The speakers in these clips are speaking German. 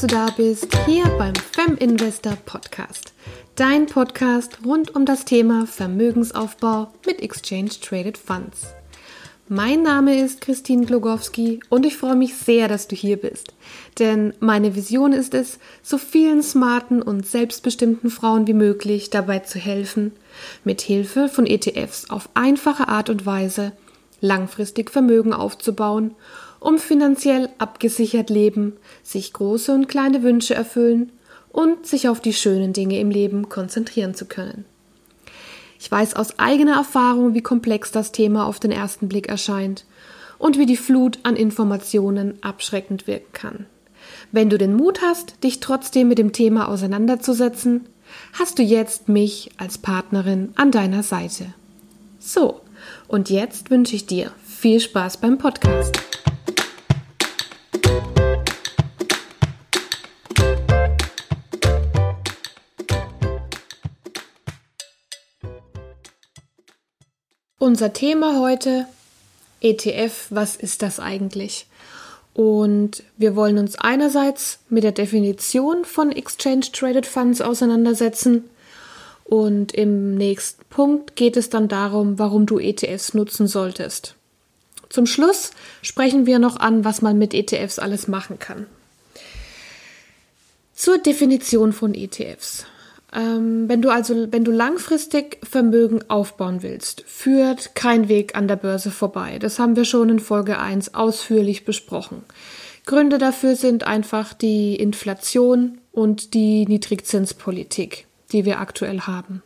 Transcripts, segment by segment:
du da bist, hier beim Fem Investor Podcast. Dein Podcast rund um das Thema Vermögensaufbau mit Exchange Traded Funds. Mein Name ist Christine Glogowski und ich freue mich sehr, dass du hier bist. Denn meine Vision ist es, so vielen smarten und selbstbestimmten Frauen wie möglich dabei zu helfen, mit Hilfe von ETFs auf einfache Art und Weise langfristig Vermögen aufzubauen um finanziell abgesichert leben, sich große und kleine Wünsche erfüllen und sich auf die schönen Dinge im Leben konzentrieren zu können. Ich weiß aus eigener Erfahrung, wie komplex das Thema auf den ersten Blick erscheint und wie die Flut an Informationen abschreckend wirken kann. Wenn du den Mut hast, dich trotzdem mit dem Thema auseinanderzusetzen, hast du jetzt mich als Partnerin an deiner Seite. So, und jetzt wünsche ich dir viel Spaß beim Podcast. Unser Thema heute ETF, was ist das eigentlich? Und wir wollen uns einerseits mit der Definition von Exchange Traded Funds auseinandersetzen und im nächsten Punkt geht es dann darum, warum du ETFs nutzen solltest. Zum Schluss sprechen wir noch an, was man mit ETFs alles machen kann. Zur Definition von ETFs. Ähm, wenn du also, wenn du langfristig Vermögen aufbauen willst, führt kein Weg an der Börse vorbei. Das haben wir schon in Folge 1 ausführlich besprochen. Gründe dafür sind einfach die Inflation und die Niedrigzinspolitik, die wir aktuell haben.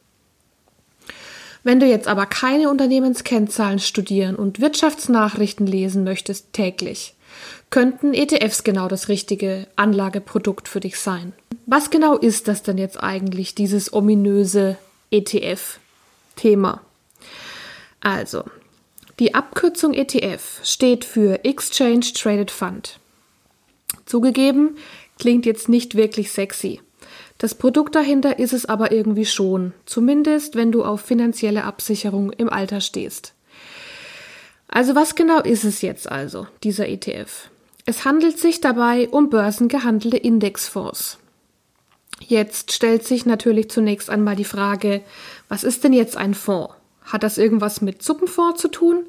Wenn du jetzt aber keine Unternehmenskennzahlen studieren und Wirtschaftsnachrichten lesen möchtest täglich, könnten ETFs genau das richtige Anlageprodukt für dich sein. Was genau ist das denn jetzt eigentlich, dieses ominöse ETF-Thema? Also, die Abkürzung ETF steht für Exchange Traded Fund. Zugegeben, klingt jetzt nicht wirklich sexy. Das Produkt dahinter ist es aber irgendwie schon, zumindest wenn du auf finanzielle Absicherung im Alter stehst. Also was genau ist es jetzt also, dieser ETF? Es handelt sich dabei um börsengehandelte Indexfonds. Jetzt stellt sich natürlich zunächst einmal die Frage, was ist denn jetzt ein Fonds? Hat das irgendwas mit Suppenfonds zu tun?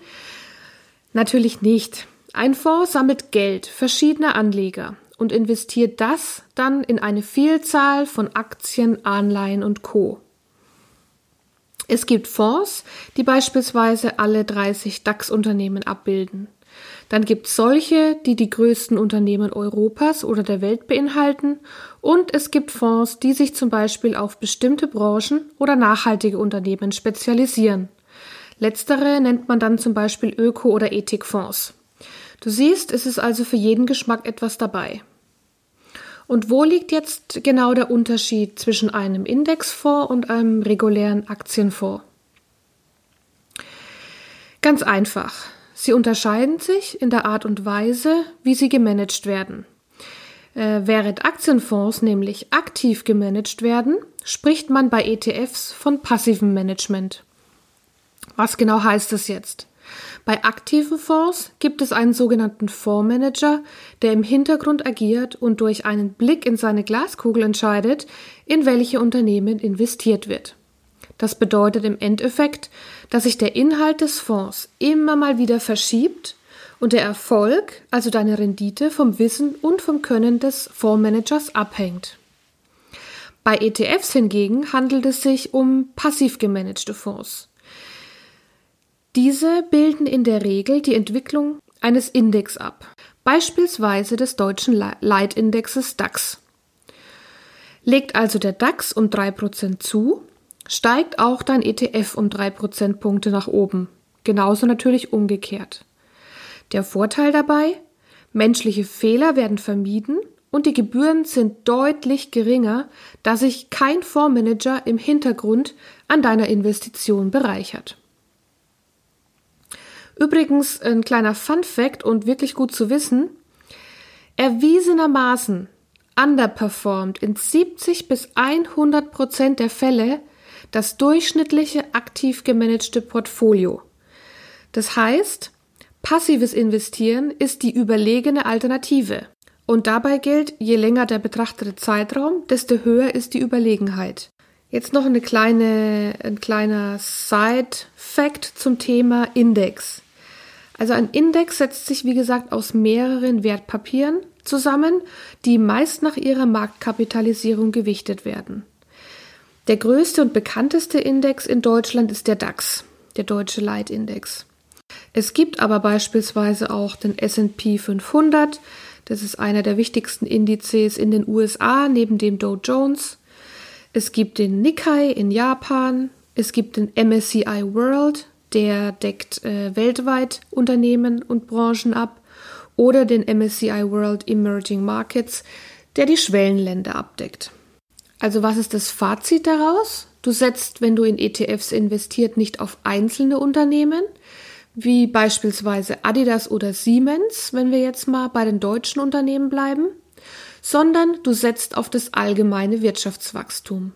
Natürlich nicht. Ein Fonds sammelt Geld verschiedener Anleger und investiert das dann in eine Vielzahl von Aktien, Anleihen und Co. Es gibt Fonds, die beispielsweise alle 30 DAX-Unternehmen abbilden. Dann gibt es solche, die die größten Unternehmen Europas oder der Welt beinhalten. Und es gibt Fonds, die sich zum Beispiel auf bestimmte Branchen oder nachhaltige Unternehmen spezialisieren. Letztere nennt man dann zum Beispiel Öko- oder Ethikfonds. Du siehst, es ist also für jeden Geschmack etwas dabei. Und wo liegt jetzt genau der Unterschied zwischen einem Indexfonds und einem regulären Aktienfonds? Ganz einfach. Sie unterscheiden sich in der Art und Weise, wie sie gemanagt werden. Äh, während Aktienfonds nämlich aktiv gemanagt werden, spricht man bei ETFs von passivem Management. Was genau heißt das jetzt? Bei aktiven Fonds gibt es einen sogenannten Fondsmanager, der im Hintergrund agiert und durch einen Blick in seine Glaskugel entscheidet, in welche Unternehmen investiert wird. Das bedeutet im Endeffekt, dass sich der Inhalt des Fonds immer mal wieder verschiebt und der Erfolg, also deine Rendite, vom Wissen und vom Können des Fondsmanagers abhängt. Bei ETFs hingegen handelt es sich um passiv gemanagte Fonds. Diese bilden in der Regel die Entwicklung eines Index ab, beispielsweise des deutschen Leitindexes DAX. Legt also der DAX um 3% zu, steigt auch dein ETF um drei Prozentpunkte nach oben. Genauso natürlich umgekehrt. Der Vorteil dabei? Menschliche Fehler werden vermieden und die Gebühren sind deutlich geringer, da sich kein Fondsmanager im Hintergrund an deiner Investition bereichert. Übrigens ein kleiner Fun fact und wirklich gut zu wissen. Erwiesenermaßen underperformt in 70 bis 100 Prozent der Fälle das durchschnittliche aktiv gemanagte Portfolio. Das heißt, passives Investieren ist die überlegene Alternative. Und dabei gilt, je länger der betrachtete Zeitraum, desto höher ist die Überlegenheit. Jetzt noch eine kleine, ein kleiner Side-Fact zum Thema Index. Also ein Index setzt sich, wie gesagt, aus mehreren Wertpapieren zusammen, die meist nach ihrer Marktkapitalisierung gewichtet werden. Der größte und bekannteste Index in Deutschland ist der DAX, der Deutsche Leitindex. Es gibt aber beispielsweise auch den SP 500, das ist einer der wichtigsten Indizes in den USA neben dem Dow Jones. Es gibt den Nikkei in Japan. Es gibt den MSCI World, der deckt äh, weltweit Unternehmen und Branchen ab. Oder den MSCI World Emerging Markets, der die Schwellenländer abdeckt. Also was ist das Fazit daraus? Du setzt, wenn du in ETFs investiert, nicht auf einzelne Unternehmen, wie beispielsweise Adidas oder Siemens, wenn wir jetzt mal bei den deutschen Unternehmen bleiben, sondern du setzt auf das allgemeine Wirtschaftswachstum.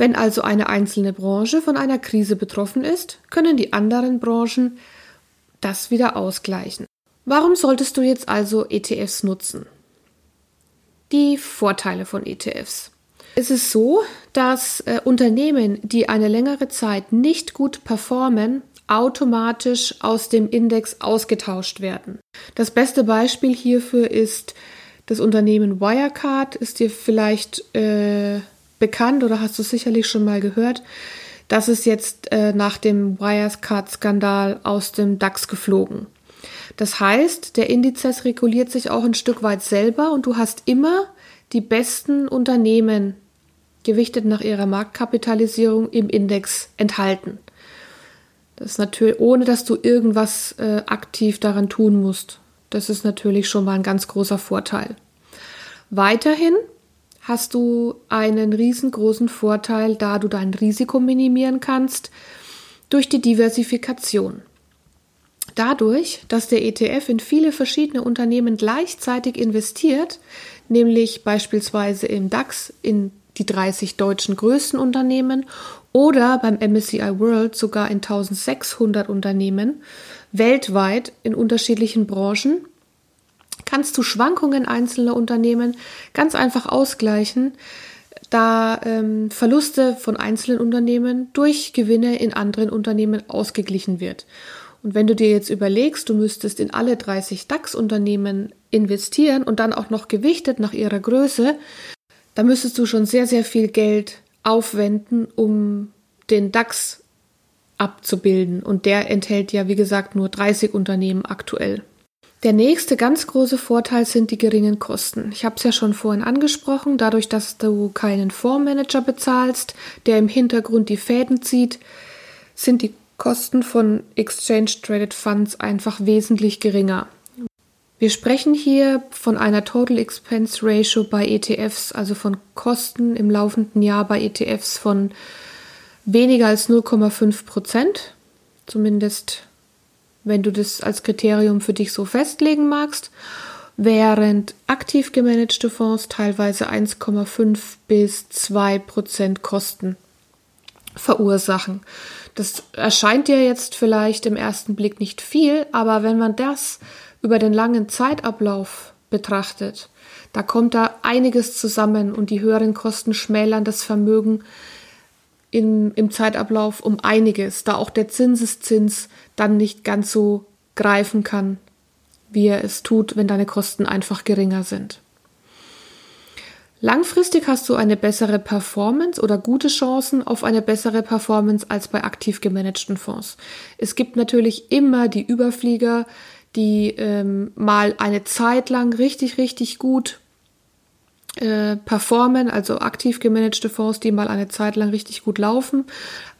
Wenn also eine einzelne Branche von einer Krise betroffen ist, können die anderen Branchen das wieder ausgleichen. Warum solltest du jetzt also ETFs nutzen? Die Vorteile von ETFs. Es ist so, dass äh, Unternehmen, die eine längere Zeit nicht gut performen, automatisch aus dem Index ausgetauscht werden. Das beste Beispiel hierfür ist das Unternehmen Wirecard ist dir vielleicht äh, bekannt oder hast du sicherlich schon mal gehört. Das ist jetzt äh, nach dem Wirecard-Skandal aus dem DAX geflogen. Das heißt, der Indizes reguliert sich auch ein Stück weit selber und du hast immer die besten Unternehmen gewichtet nach ihrer Marktkapitalisierung im Index enthalten. Das ist natürlich, ohne dass du irgendwas äh, aktiv daran tun musst. Das ist natürlich schon mal ein ganz großer Vorteil. Weiterhin hast du einen riesengroßen Vorteil, da du dein Risiko minimieren kannst durch die Diversifikation. Dadurch, dass der ETF in viele verschiedene Unternehmen gleichzeitig investiert, nämlich beispielsweise im DAX in die 30 deutschen größten Unternehmen oder beim MSCI World sogar in 1600 Unternehmen, weltweit in unterschiedlichen Branchen, kannst du Schwankungen einzelner Unternehmen ganz einfach ausgleichen, da ähm, Verluste von einzelnen Unternehmen durch Gewinne in anderen Unternehmen ausgeglichen wird. Und wenn du dir jetzt überlegst, du müsstest in alle 30 DAX-Unternehmen investieren und dann auch noch gewichtet nach ihrer Größe, dann müsstest du schon sehr, sehr viel Geld aufwenden, um den DAX abzubilden. Und der enthält ja, wie gesagt, nur 30 Unternehmen aktuell. Der nächste ganz große Vorteil sind die geringen Kosten. Ich habe es ja schon vorhin angesprochen, dadurch, dass du keinen Fondsmanager bezahlst, der im Hintergrund die Fäden zieht, sind die Kosten von Exchange Traded Funds einfach wesentlich geringer. Wir sprechen hier von einer Total Expense Ratio bei ETFs, also von Kosten im laufenden Jahr bei ETFs von weniger als 0,5 Prozent, zumindest wenn du das als Kriterium für dich so festlegen magst, während aktiv gemanagte Fonds teilweise 1,5 bis 2 Prozent Kosten verursachen. Das erscheint dir jetzt vielleicht im ersten Blick nicht viel, aber wenn man das über den langen Zeitablauf betrachtet, da kommt da einiges zusammen und die höheren Kosten schmälern das Vermögen in, im Zeitablauf um einiges, da auch der Zinseszins dann nicht ganz so greifen kann, wie er es tut, wenn deine Kosten einfach geringer sind. Langfristig hast du eine bessere Performance oder gute Chancen auf eine bessere Performance als bei aktiv gemanagten Fonds. Es gibt natürlich immer die Überflieger, die ähm, mal eine Zeit lang richtig, richtig gut äh, performen, also aktiv gemanagte Fonds, die mal eine Zeit lang richtig gut laufen.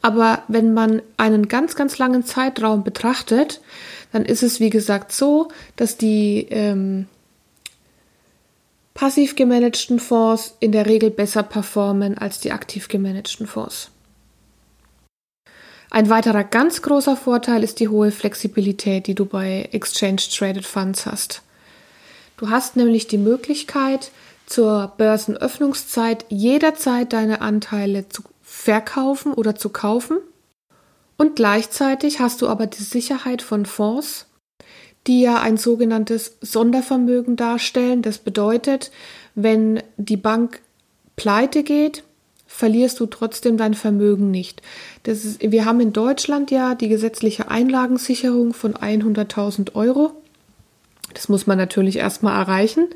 Aber wenn man einen ganz, ganz langen Zeitraum betrachtet, dann ist es wie gesagt so, dass die ähm, passiv gemanagten Fonds in der Regel besser performen als die aktiv gemanagten Fonds. Ein weiterer ganz großer Vorteil ist die hohe Flexibilität, die du bei Exchange Traded Funds hast. Du hast nämlich die Möglichkeit, zur Börsenöffnungszeit jederzeit deine Anteile zu verkaufen oder zu kaufen. Und gleichzeitig hast du aber die Sicherheit von Fonds, die ja ein sogenanntes Sondervermögen darstellen. Das bedeutet, wenn die Bank pleite geht, verlierst du trotzdem dein Vermögen nicht. Das ist, wir haben in Deutschland ja die gesetzliche Einlagensicherung von 100.000 Euro. Das muss man natürlich erstmal erreichen.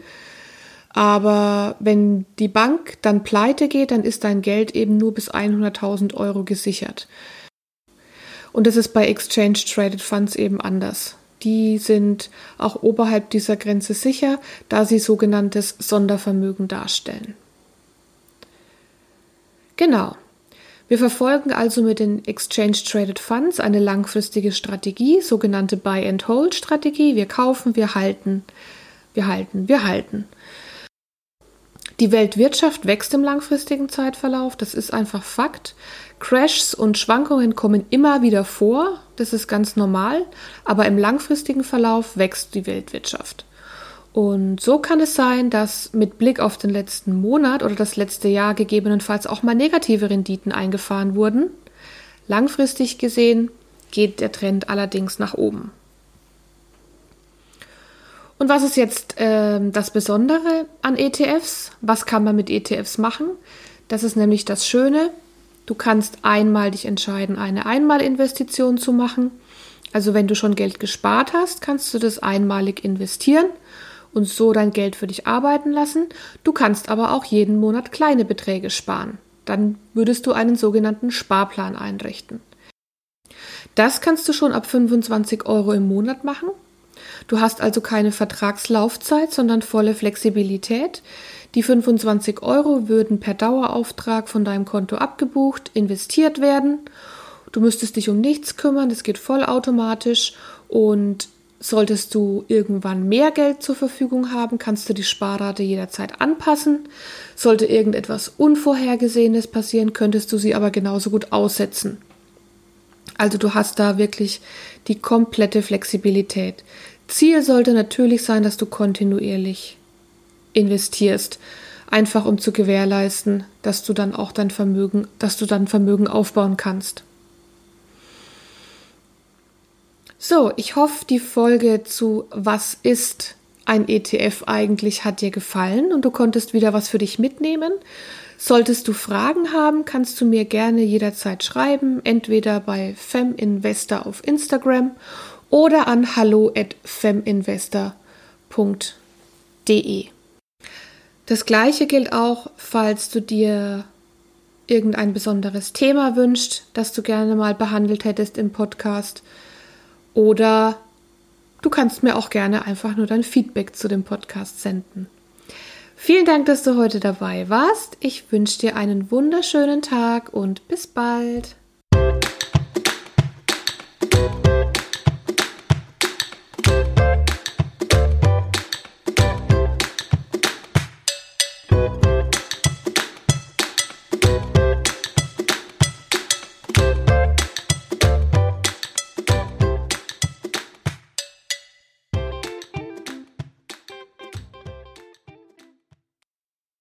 Aber wenn die Bank dann pleite geht, dann ist dein Geld eben nur bis 100.000 Euro gesichert. Und das ist bei Exchange Traded Funds eben anders. Die sind auch oberhalb dieser Grenze sicher, da sie sogenanntes Sondervermögen darstellen. Genau. Wir verfolgen also mit den Exchange Traded Funds eine langfristige Strategie, sogenannte Buy-and-Hold-Strategie. Wir kaufen, wir halten, wir halten, wir halten. Die Weltwirtschaft wächst im langfristigen Zeitverlauf, das ist einfach Fakt. Crashs und Schwankungen kommen immer wieder vor, das ist ganz normal, aber im langfristigen Verlauf wächst die Weltwirtschaft. Und so kann es sein, dass mit Blick auf den letzten Monat oder das letzte Jahr gegebenenfalls auch mal negative Renditen eingefahren wurden. Langfristig gesehen geht der Trend allerdings nach oben. Und was ist jetzt äh, das Besondere an ETFs? Was kann man mit ETFs machen? Das ist nämlich das Schöne. Du kannst einmal dich entscheiden, eine Einmalinvestition zu machen. Also wenn du schon Geld gespart hast, kannst du das einmalig investieren und so dein Geld für dich arbeiten lassen. Du kannst aber auch jeden Monat kleine Beträge sparen. Dann würdest du einen sogenannten Sparplan einrichten. Das kannst du schon ab 25 Euro im Monat machen Du hast also keine Vertragslaufzeit, sondern volle Flexibilität. Die 25 Euro würden per Dauerauftrag von deinem Konto abgebucht, investiert werden. Du müsstest dich um nichts kümmern, das geht vollautomatisch und solltest du irgendwann mehr Geld zur Verfügung haben, kannst du die Sparrate jederzeit anpassen. Sollte irgendetwas Unvorhergesehenes passieren, könntest du sie aber genauso gut aussetzen. Also du hast da wirklich die komplette Flexibilität. Ziel sollte natürlich sein, dass du kontinuierlich investierst, einfach um zu gewährleisten, dass du dann auch dein Vermögen, dass du dann Vermögen aufbauen kannst. So, ich hoffe, die Folge zu Was ist ein ETF eigentlich hat dir gefallen und du konntest wieder was für dich mitnehmen. Solltest du Fragen haben, kannst du mir gerne jederzeit schreiben, entweder bei FemInvestor auf Instagram oder an hallo@feminvestor.de. Das gleiche gilt auch, falls du dir irgendein besonderes Thema wünschst, das du gerne mal behandelt hättest im Podcast oder du kannst mir auch gerne einfach nur dein Feedback zu dem Podcast senden. Vielen Dank, dass du heute dabei warst. Ich wünsche dir einen wunderschönen Tag und bis bald.